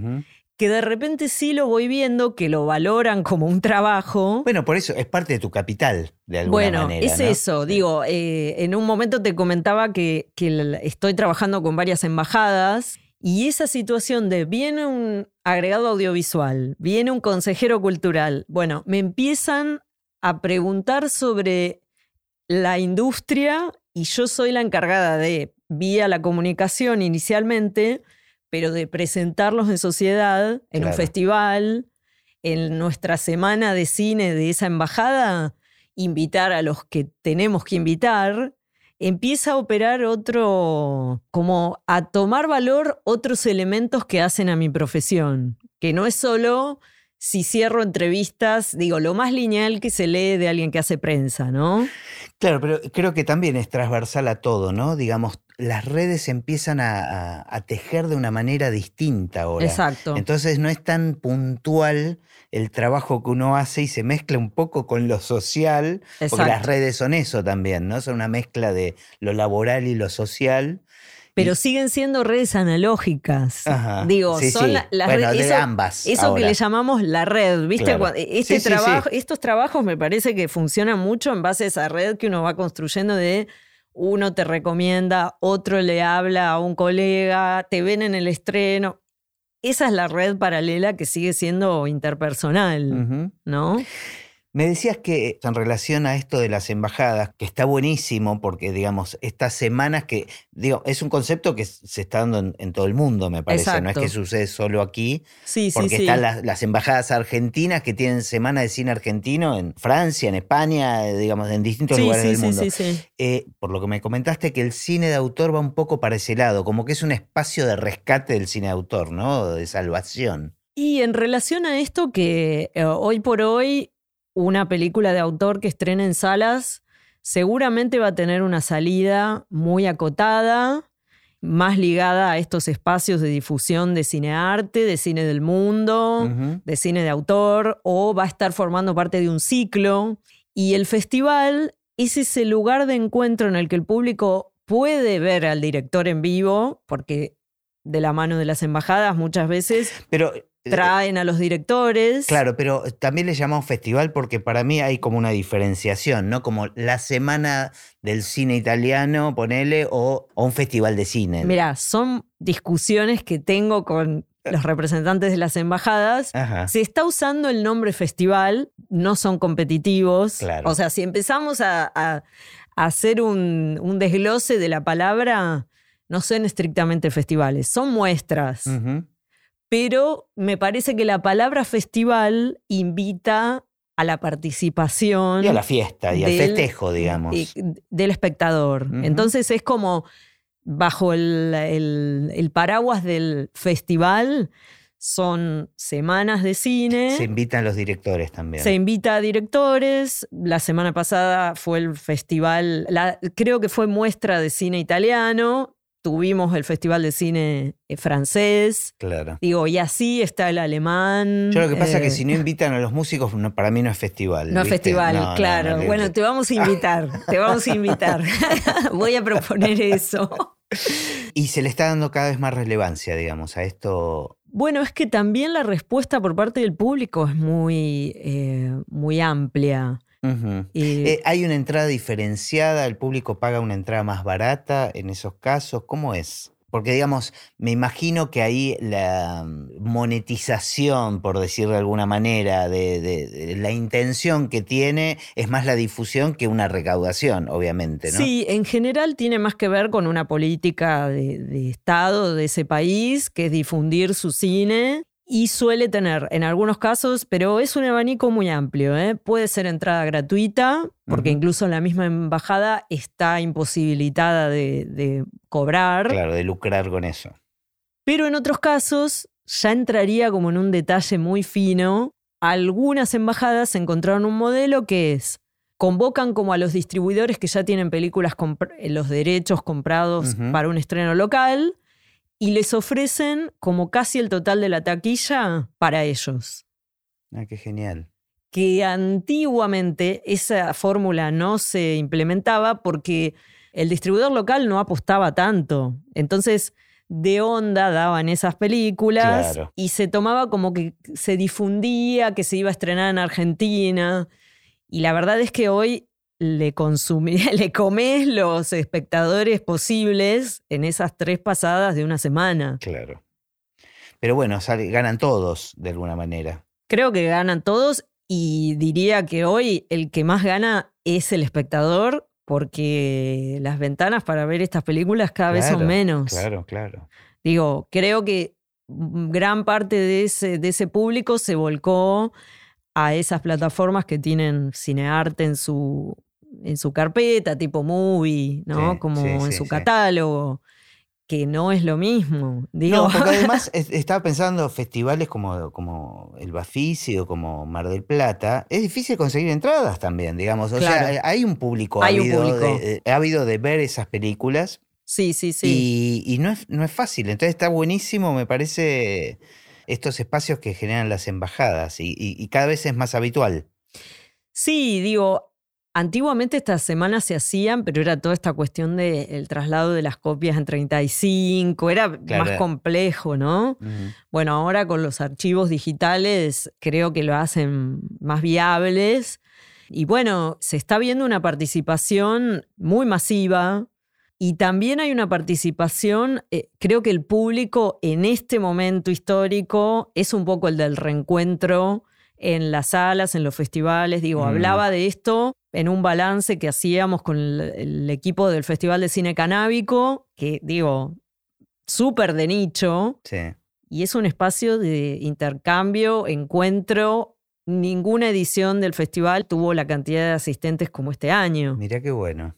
que de repente sí lo voy viendo, que lo valoran como un trabajo. Bueno, por eso es parte de tu capital, de alguna manera. Bueno, es eso. Digo, eh, en un momento te comentaba que, que estoy trabajando con varias embajadas. Y esa situación de viene un agregado audiovisual, viene un consejero cultural, bueno, me empiezan a preguntar sobre la industria y yo soy la encargada de, vía la comunicación inicialmente, pero de presentarlos en sociedad, en un festival, en nuestra semana de cine de esa embajada, invitar a los que tenemos que invitar, empieza a operar otro, como a tomar valor otros elementos que hacen a mi profesión, que no es solo si cierro entrevistas, digo, lo más lineal que se lee de alguien que hace prensa, ¿no? Claro, pero creo que también es transversal a todo, ¿no? Digamos, las redes empiezan a, tejer de una manera distinta ahora. Exacto. Entonces no es tan puntual el trabajo que uno hace y se mezcla un poco con lo social, porque las redes son eso también, ¿no? Son una mezcla de lo laboral y lo social. Pero siguen siendo redes analógicas. Digo, son las redes. de ambas. Eso que le llamamos la red. ¿Viste? Este trabajo, Estos trabajos me parece que funcionan mucho en base a esa red que uno va construyendo de uno te recomienda, otro le habla a un colega, te ven en el estreno. Esa es la red paralela que sigue siendo interpersonal, ¿no? Me decías que en relación a esto de las embajadas, que está buenísimo porque, digamos, estas semanas que, digo, es un concepto que se está dando en, todo el mundo, me parece, no es que sucede solo aquí, sí, porque sí, están las, embajadas argentinas que tienen semana de cine argentino en Francia, en España, digamos, en distintos lugares del mundo. Eh, por lo que me comentaste que el cine de autor va un poco para ese lado, como que es un espacio de rescate del cine de autor, ¿no? De salvación. Y en relación a esto que eh, hoy por hoy una película de autor que estrena en salas seguramente va a tener una salida muy acotada, más ligada a estos espacios de difusión de cine arte, de cine del mundo, de cine de autor, o va a estar formando parte de un ciclo. Y el festival es ese lugar de encuentro en el que el público puede ver al director en vivo, porque de la mano de las embajadas muchas veces. Pero traen a los directores. Claro, pero también le llamamos festival porque para mí hay como una diferenciación, ¿no? Como la semana del cine italiano, ponele, o, un festival de cine. Mira, son discusiones que tengo con los representantes de las embajadas. Se está usando el nombre festival, no son competitivos. O sea, si empezamos a, hacer un, desglose de la palabra, no son estrictamente festivales, son muestras pero me parece que la palabra festival invita a la participación. Y a la fiesta y al festejo, digamos. del espectador. Entonces es como bajo el, paraguas del festival. Son semanas de cine. Se invitan los directores también. Se invita a directores. La semana pasada fue el festival, creo que fue muestra de cine italiano tuvimos el Festival de Cine eh, francés. Claro. Digo, y así está el alemán. Yo lo que pasa es que eh, si no invitan a los músicos, para mí no es festival. No es festival, claro. bueno, te vamos a invitar, te vamos a invitar. Voy a proponer eso. Y se le está dando cada vez más relevancia, digamos, a esto. Bueno, es que también la respuesta por parte del público es muy, eh, muy amplia. Eh, ¿Hay una entrada diferenciada? ¿El público paga una entrada más barata en esos casos? ¿Cómo es? Porque, digamos, me imagino que ahí la monetización, por decir de alguna manera, de, la intención que tiene es más la difusión que una recaudación, obviamente, ¿no? Sí, en general tiene más que ver con una política de Estado de ese país, que es difundir su cine y suele tener en algunos casos, pero es un abanico muy amplio. ¿eh? Puede ser entrada gratuita, porque incluso la misma embajada está imposibilitada de, cobrar. Claro, de lucrar con eso. Pero en otros casos ya entraría como en un detalle muy fino. Algunas embajadas encontraron un modelo que es convocan como a los distribuidores que ya tienen películas, los derechos comprados para un estreno local y les ofrecen como casi el total de la taquilla para ellos. Ah, qué genial. Que antiguamente esa fórmula no se implementaba porque el distribuidor local no apostaba tanto. Entonces, de onda daban esas películas y se tomaba como que se difundía que se iba a estrenar en Argentina. Y la verdad es que hoy le, le comes los espectadores posibles en esas tres pasadas de una semana. Claro. Pero bueno, ganan todos de alguna manera. Creo que ganan todos y diría que hoy el que más gana es el espectador porque las ventanas para ver estas películas cada vez son menos. Claro, claro. Digo, creo que gran parte de ese, de ese público se volcó a esas plataformas que tienen cinearte en su en su carpeta, tipo movie, ¿no? Como en su catálogo. Que no es lo mismo. Digo. No, porque además estaba pensando festivales como, como el Bafisi o como Mar del Plata. Es difícil conseguir entradas también, digamos. O sea, hay un público, hay ávido, un público. De, eh, de ver esas películas. Sí, sí, sí. Y, no, es, no es fácil. Entonces está buenísimo, me parece, estos espacios que generan las embajadas. Y, y cada vez es más habitual. Sí, digo, Antiguamente estas semanas se hacían, pero era toda esta cuestión del traslado de las copias en 35, era más complejo, ¿no? Bueno, ahora con los archivos digitales creo que lo hacen más viables. Y bueno, se está viendo una participación muy masiva y también hay una participación, eh, creo que el público en este momento histórico es un poco el del reencuentro en las salas, en los festivales. Digo, Mm. hablaba de esto en un balance que hacíamos con el, el equipo del Festival de Cine Canábico, que digo, súper de nicho, Sí. y es un espacio de intercambio, encuentro. Ninguna edición del festival tuvo la cantidad de asistentes como este año. Mirá qué bueno.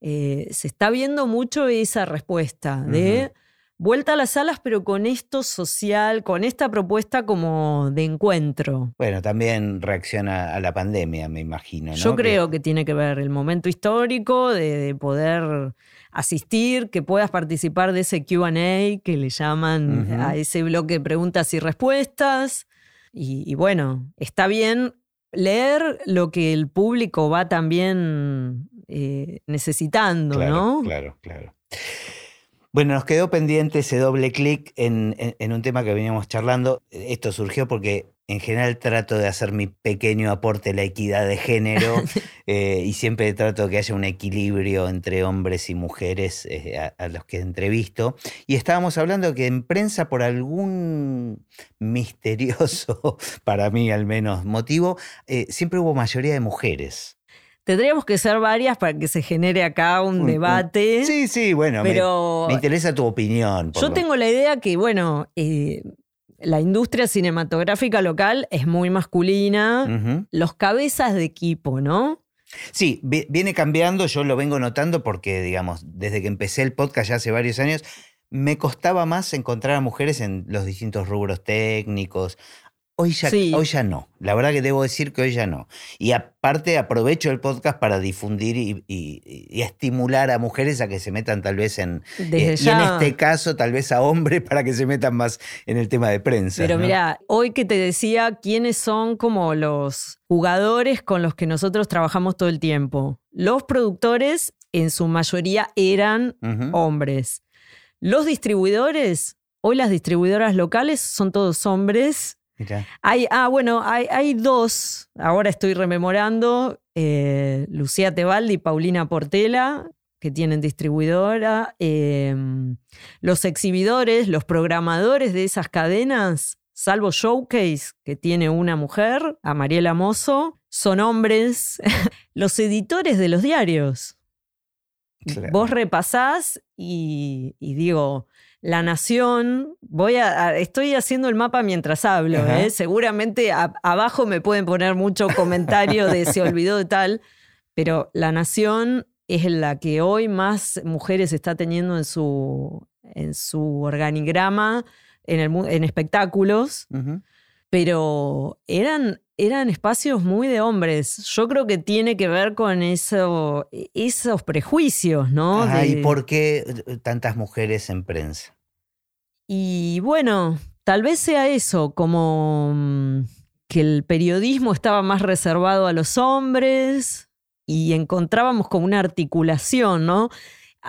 Eh, se está viendo mucho esa respuesta de vuelta a las salas, pero con esto social, con esta propuesta como de encuentro. Bueno, también reacciona a la pandemia, me imagino. ¿no? Yo creo que tiene que ver el momento histórico de, de poder asistir, que puedas participar de ese QA que le llaman a ese bloque de preguntas y respuestas. Y, y bueno, está bien leer lo que el público va también eh, necesitando, claro, ¿no? Claro, claro. Bueno, nos quedó pendiente ese doble clic en, en- en un tema que veníamos charlando. Esto surgió porque en general trato de hacer mi pequeño aporte a la equidad de género eh, y siempre trato de que haya un equilibrio entre hombres y mujeres eh, a, a los que entrevisto. Y estábamos hablando que en prensa, por algún misterioso, para mí al menos, motivo, eh, siempre hubo mayoría de mujeres. Tendríamos que ser varias para que se genere acá un, debate. Sí, sí, bueno, me- pero me, interesa tu opinión. Yo lo- tengo la idea que, bueno, eh, la industria cinematográfica local es muy masculina. Los cabezas de equipo, ¿no? Sí, vi- viene cambiando, yo lo vengo notando porque, digamos, desde que empecé el podcast ya hace varios años, me costaba más encontrar a mujeres en los distintos rubros técnicos. Hoy ya, Sí. hoy ya no. La verdad que debo decir que hoy ya no. Y aparte aprovecho el podcast para difundir y, y- y estimular a mujeres a que se metan tal vez en... Desde eh, y en ya. este caso tal vez a hombres para que se metan más en el tema de prensa. Pero ¿no? mira, hoy que te decía quiénes son como los jugadores con los que nosotros trabajamos todo el tiempo. Los productores, en su mayoría, eran hombres. Los distribuidores, hoy las distribuidoras locales son todos hombres. Mirá. Hay, ah, bueno, hay, hay dos, ahora estoy rememorando, eh, Lucía Tebaldi y Paulina Portela, que tienen distribuidora. eh, los exhibidores, los programadores de esas cadenas, salvo Showcase, que tiene una mujer, a Mariela Mozo, son hombres. los editores de los diarios. Claro. Vos repasás y, y digo, La Nación, voy a, a- estoy haciendo el mapa mientras hablo. ¿eh? seguramente a- abajo me pueden poner mucho comentario de se olvidó de tal, pero La Nación es la que hoy más mujeres está teniendo en su, en su organigrama, en, el, en espectáculos pero eran, eran espacios muy de hombres. Yo creo que tiene que ver con eso, esos prejuicios, ¿no? De- ¿Y por qué eh, tantas mujeres en prensa? y bueno, tal vez sea eso, como mm, que el periodismo estaba más reservado a los hombres y encontrábamos como una articulación, ¿no?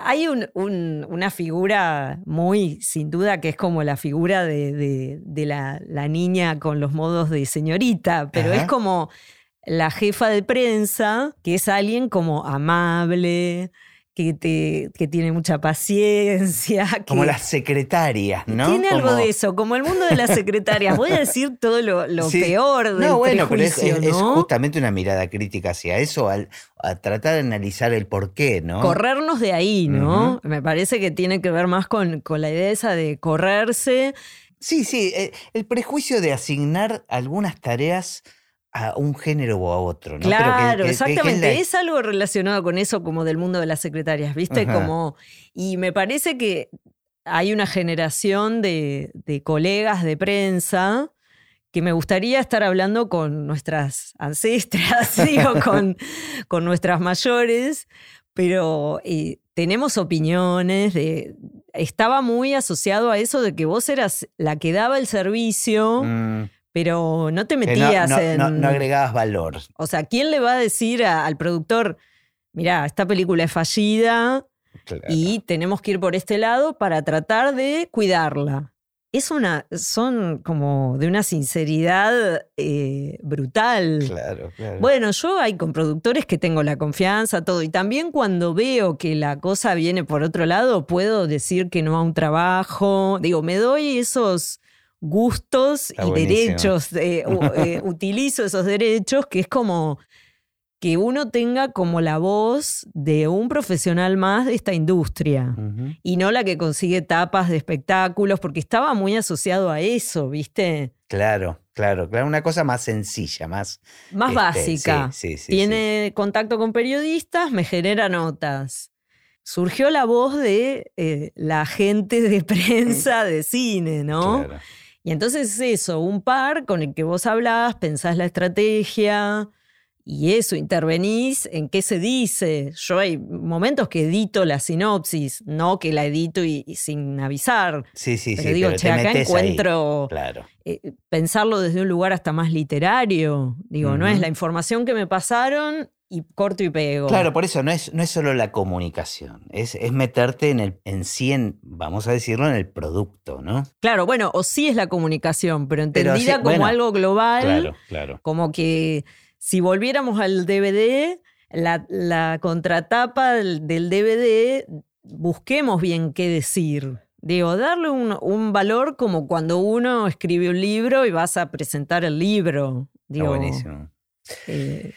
Hay un- un- una figura muy, sin duda, que es como la figura de, de- de la, la niña con los modos de señorita, pero Ajá. es como la jefa de prensa, que es alguien como amable, que, te, que tiene mucha paciencia. Como las secretarias, ¿no? tiene algo de eso, como el mundo de las secretarias. Voy a decir todo lo, lo Sí. peor del No, bueno, pero es, justamente una mirada crítica hacia eso, al, a tratar de analizar el por qué, ¿no? Corrernos de ahí, ¿no? Me parece que tiene que ver más con, con la idea esa de correrse. Sí, sí, eh, el prejuicio de asignar algunas tareas a un género o a otro, ¿no? Pero que- Claro, que- que- que es exactamente. la- Es, algo relacionado con eso, como del mundo de las secretarias, ¿viste? Ajá. Como, y me parece que hay una generación de, de colegas de prensa que me gustaría estar hablando con nuestras ancestras, digo, con, con nuestras mayores, pero eh, tenemos opiniones de... Estaba muy asociado a eso de que vos eras la que daba el servicio, Mm, pero no te no- metías no, en... no- no agregabas valor. O sea, ¿quién le va a decir a- al productor, mira, esta película es fallida Claro. y tenemos que ir por este lado para tratar de cuidarla? Es una, son como de una sinceridad eh, brutal. Claro, claro. Bueno, yo hay con productores que tengo la confianza, todo, y también cuando veo que la cosa viene por otro lado, puedo decir que no a un trabajo. Digo, me doy esos gustos Está y buenísimo. derechos, eh, eh, utilizo esos derechos, que es como que uno tenga como la voz de un profesional más de esta industria y no la que consigue tapas de espectáculos, porque estaba muy asociado a eso, ¿viste? Claro, claro, claro. Una cosa más sencilla, más. Más este, básica. Sí, sí, sí. Tiene contacto con periodistas, me genera notas. Surgió la voz de eh, la gente de prensa de cine. ¿no? Claro. Y entonces es eso, un par con el que vos hablás, pensás la estrategia y eso, intervenís en qué se dice. Yo hay momentos que edito la sinopsis, no que la edito y, y sin avisar. Sí, sí, Pero sí. digo, pero che, acá encuentro Claro. eh, pensarlo desde un lugar hasta más literario. Digo, no es la información que me pasaron y corto y pego. Claro, por eso no es, no es solo la comunicación, es, es meterte en el, en sí, en, vamos a decirlo, en el producto, ¿no? Claro, bueno, o sí es la comunicación, pero Pero entendida sí, como bueno, algo global. Claro, claro. Como que si volviéramos al DVD, la, la contratapa del, del DVD, busquemos bien qué decir. Digo, darle un, un valor como cuando uno escribe un libro y vas a presentar el libro. Digo, buenísimo. eh,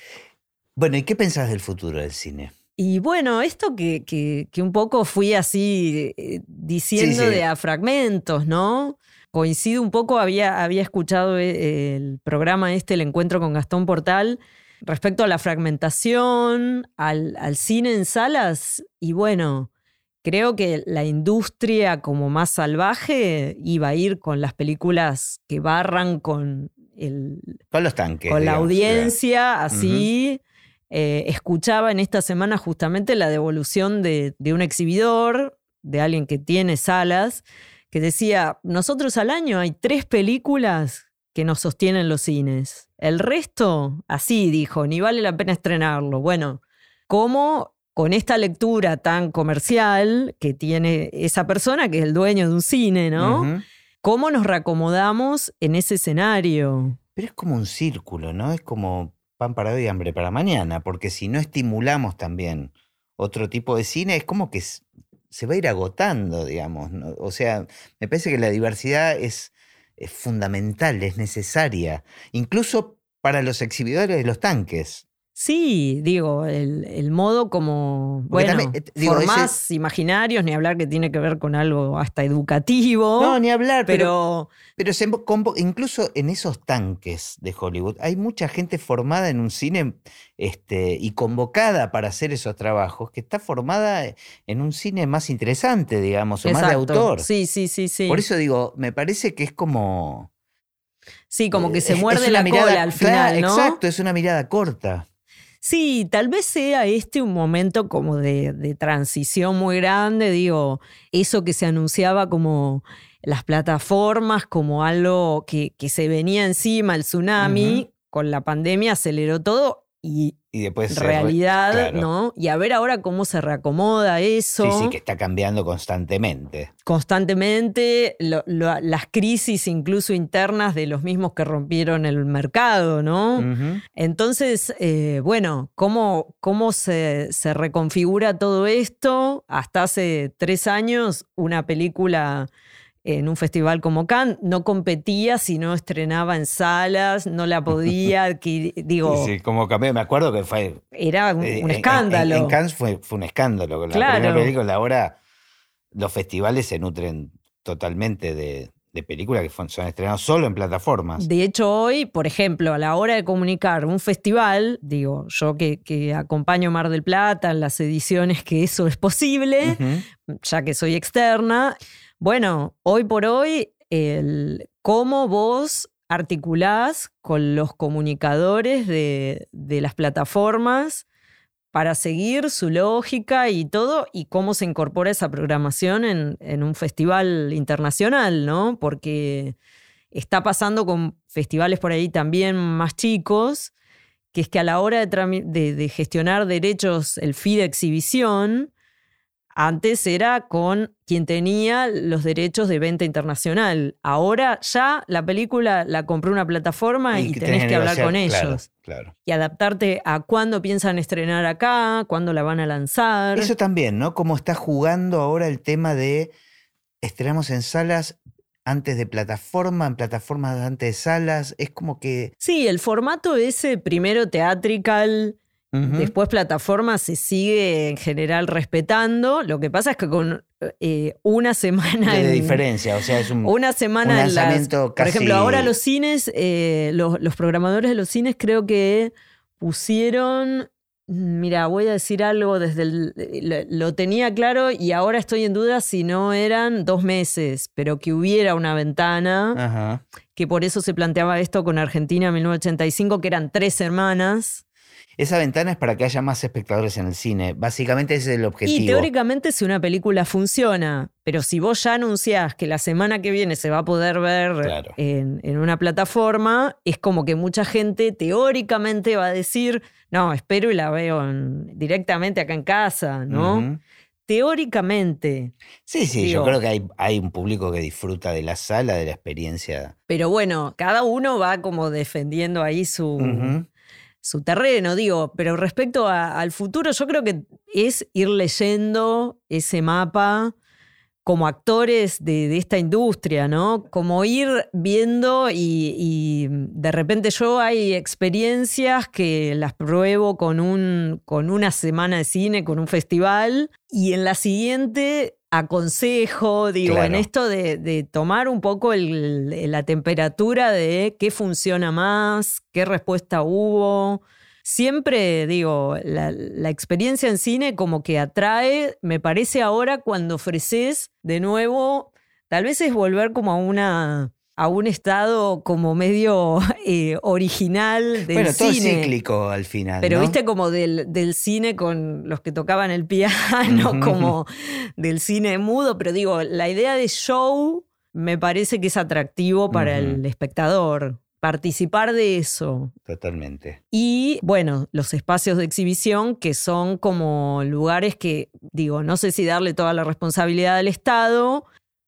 Bueno, ¿y qué pensás del futuro del cine? y bueno, esto que, que- que un poco fui así eh, diciendo Sí, sí. de a fragmentos, ¿no? Coincido un poco, había, había escuchado eh, el programa este, el encuentro con Gastón Portal, respecto a la fragmentación, al, al cine en salas, y bueno, creo que la industria como más salvaje iba a ir con las películas que barran con el, Con los tanques. con la audiencia, así. Eh, escuchaba en esta semana justamente la devolución de, de un exhibidor, de alguien que tiene salas, que decía, nosotros al año hay tres películas que nos sostienen los cines. El resto, así dijo, ni vale la pena estrenarlo. Bueno, ¿cómo con esta lectura tan comercial que tiene esa persona, que es el dueño de un cine, ¿no? ¿Cómo nos reacomodamos en ese escenario? Pero es como un círculo, ¿no? Es como pan para hoy y hambre para mañana, porque si no estimulamos también otro tipo de cine, es como que se va a ir agotando, digamos. O sea, me parece que la diversidad es, es fundamental, es necesaria, incluso para los exhibidores de los tanques. Sí, digo, el, el modo como, Porque bueno, también, eh, digo, ese- formás imaginarios, ni hablar que tiene que ver con algo hasta educativo, No, ni hablar, pero, pero pero se incluso en esos tanques de Hollywood hay mucha gente formada en un cine este, y convocada para hacer esos trabajos, que está formada en un cine más interesante, digamos, o más de autor. Sí, sí, sí, sí. Por eso digo, me parece que es como... sí, como que se es- muerde la mirada- cola al claro, final, ¿no? Exacto, es una mirada corta. Sí, tal vez sea este un momento como de, de transición muy grande, digo, eso que se anunciaba como las plataformas, como algo que, que se venía encima, el tsunami, con la pandemia aceleró todo y Y después... se re- realidad, claro. ¿no? Y a ver ahora cómo se reacomoda eso. Sí, sí, que está cambiando constantemente. Constantemente, lo- lo- las crisis incluso internas de los mismos que rompieron el mercado, ¿no? Entonces, eh, bueno, ¿cómo, cómo se, se reconfigura todo esto? Hasta hace tres años, una película en un festival como Cannes no competía si no estrenaba en salas, no la podía adquirir. Digo, Sí, como cambió, me acuerdo que fue era un, Eh, un en- en- escándalo. En, Cannes fue, fue un escándalo. La Claro. primera película, ahora los festivales se nutren totalmente de, de películas que son estrenadas solo en plataformas. De hecho, hoy, por ejemplo, a la hora de comunicar un festival, digo, yo que, que acompaño Mar del Plata en las ediciones que eso es posible, ya que soy externa, bueno, hoy por hoy, cómo vos articulás con los comunicadores de, las plataformas para seguir su lógica y todo, y cómo se incorpora esa programación en, un festival internacional, ¿no? Porque está pasando con festivales por ahí también más chicos, que es que a la hora de- de gestionar derechos, el fee de exhibición, antes era con quien tenía los derechos de venta internacional. Ahora ya la película la compró una plataforma y, que tenés que hablar con claro, ellos. Claro. Y adaptarte a cuándo piensan estrenar acá, cuándo la van a lanzar. Eso también, ¿no? Como está jugando ahora el tema de estrenamos en salas antes de plataforma, en plataforma antes de salas. Es como que. Sí, el formato ese primero teatrical, después plataforma se sigue en general respetando. Lo que pasa es que con eh, una semana de diferencia, o sea, es un una semana un lanzamiento Por ejemplo, ahora los cines, eh, los, los programadores de los cines creo que pusieron Mira, voy a decir algo desde el, lo, tenía claro y ahora estoy en duda si no eran dos meses, pero que hubiera una ventana, que por eso se planteaba esto con Argentina en 1985, que eran tres semanas. Esa ventana es para que haya más espectadores en el cine. Básicamente ese es el objetivo. Y teóricamente si una película funciona, pero si vos ya anunciás que la semana que viene se va a poder ver en, una plataforma, es como que mucha gente teóricamente va a decir, no, espero y la veo directamente acá en casa, ¿no? Teóricamente. Sí, sí, yo creo que hay, hay, un público que disfruta de la sala, de la experiencia. Pero bueno, cada uno va como defendiendo ahí su, su terreno, digo, pero respecto al futuro, yo creo que es ir leyendo ese mapa como actores de, esta industria, ¿no? Como ir viendo y, de repente yo hay experiencias que las pruebo con, un, con una semana de cine, con un festival, y en la siguiente aconsejo, digo, en esto de, tomar un poco la temperatura de qué funciona más, qué respuesta hubo. Siempre, digo, la, la, experiencia en cine como que atrae, me parece ahora cuando ofreces de nuevo, tal vez es volver como a una a un estado como medio eh, original del bueno, todo cíclico al final. Pero viste como del, del, cine con los que tocaban el piano, como del cine mudo. Pero digo, la idea de show me parece que es atractivo para el espectador. Participar de eso. Totalmente. Y bueno, los espacios de exhibición que son como lugares que, digo, no sé si darle toda la responsabilidad al Estado,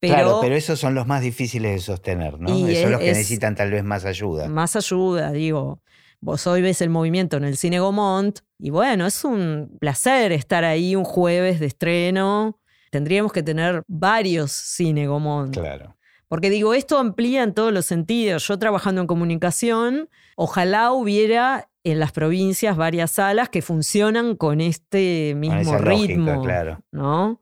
claro, pero esos son los más difíciles de sostener, ¿no? esos son los que necesitan tal vez más ayuda. Más ayuda, digo. Vos hoy ves el movimiento en el Cine Gomont y bueno, es un placer estar ahí un jueves de estreno. Tendríamos que tener varios Cine Gomont. Claro. Porque digo, esto amplía en todos los sentidos. Yo trabajando en comunicación, ojalá hubiera en las provincias varias salas que funcionan con este mismo ritmo. claro. ¿no?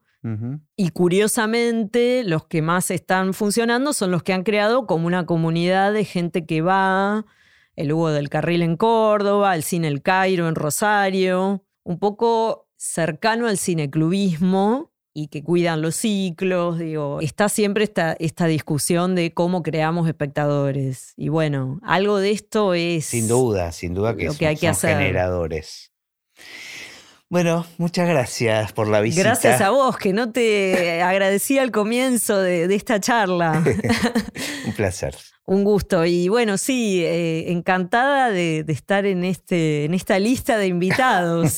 Y curiosamente, los que más están funcionando son los que han creado como una comunidad de gente que va, el Hugo del Carril en Córdoba, el Cine El Cairo en Rosario, un poco cercano al cineclubismo y que cuidan los ciclos, digo, está siempre esta, esta discusión de cómo creamos espectadores. Y bueno, algo de esto es... Sin duda, sin duda que, que hay que hacer. generadores. Bueno, muchas gracias por la visita. Gracias a vos, que no te agradecí al comienzo de, esta charla. Un placer. Un gusto. Y bueno, sí, eh, encantada de, de, estar en, este, en esta lista de invitados.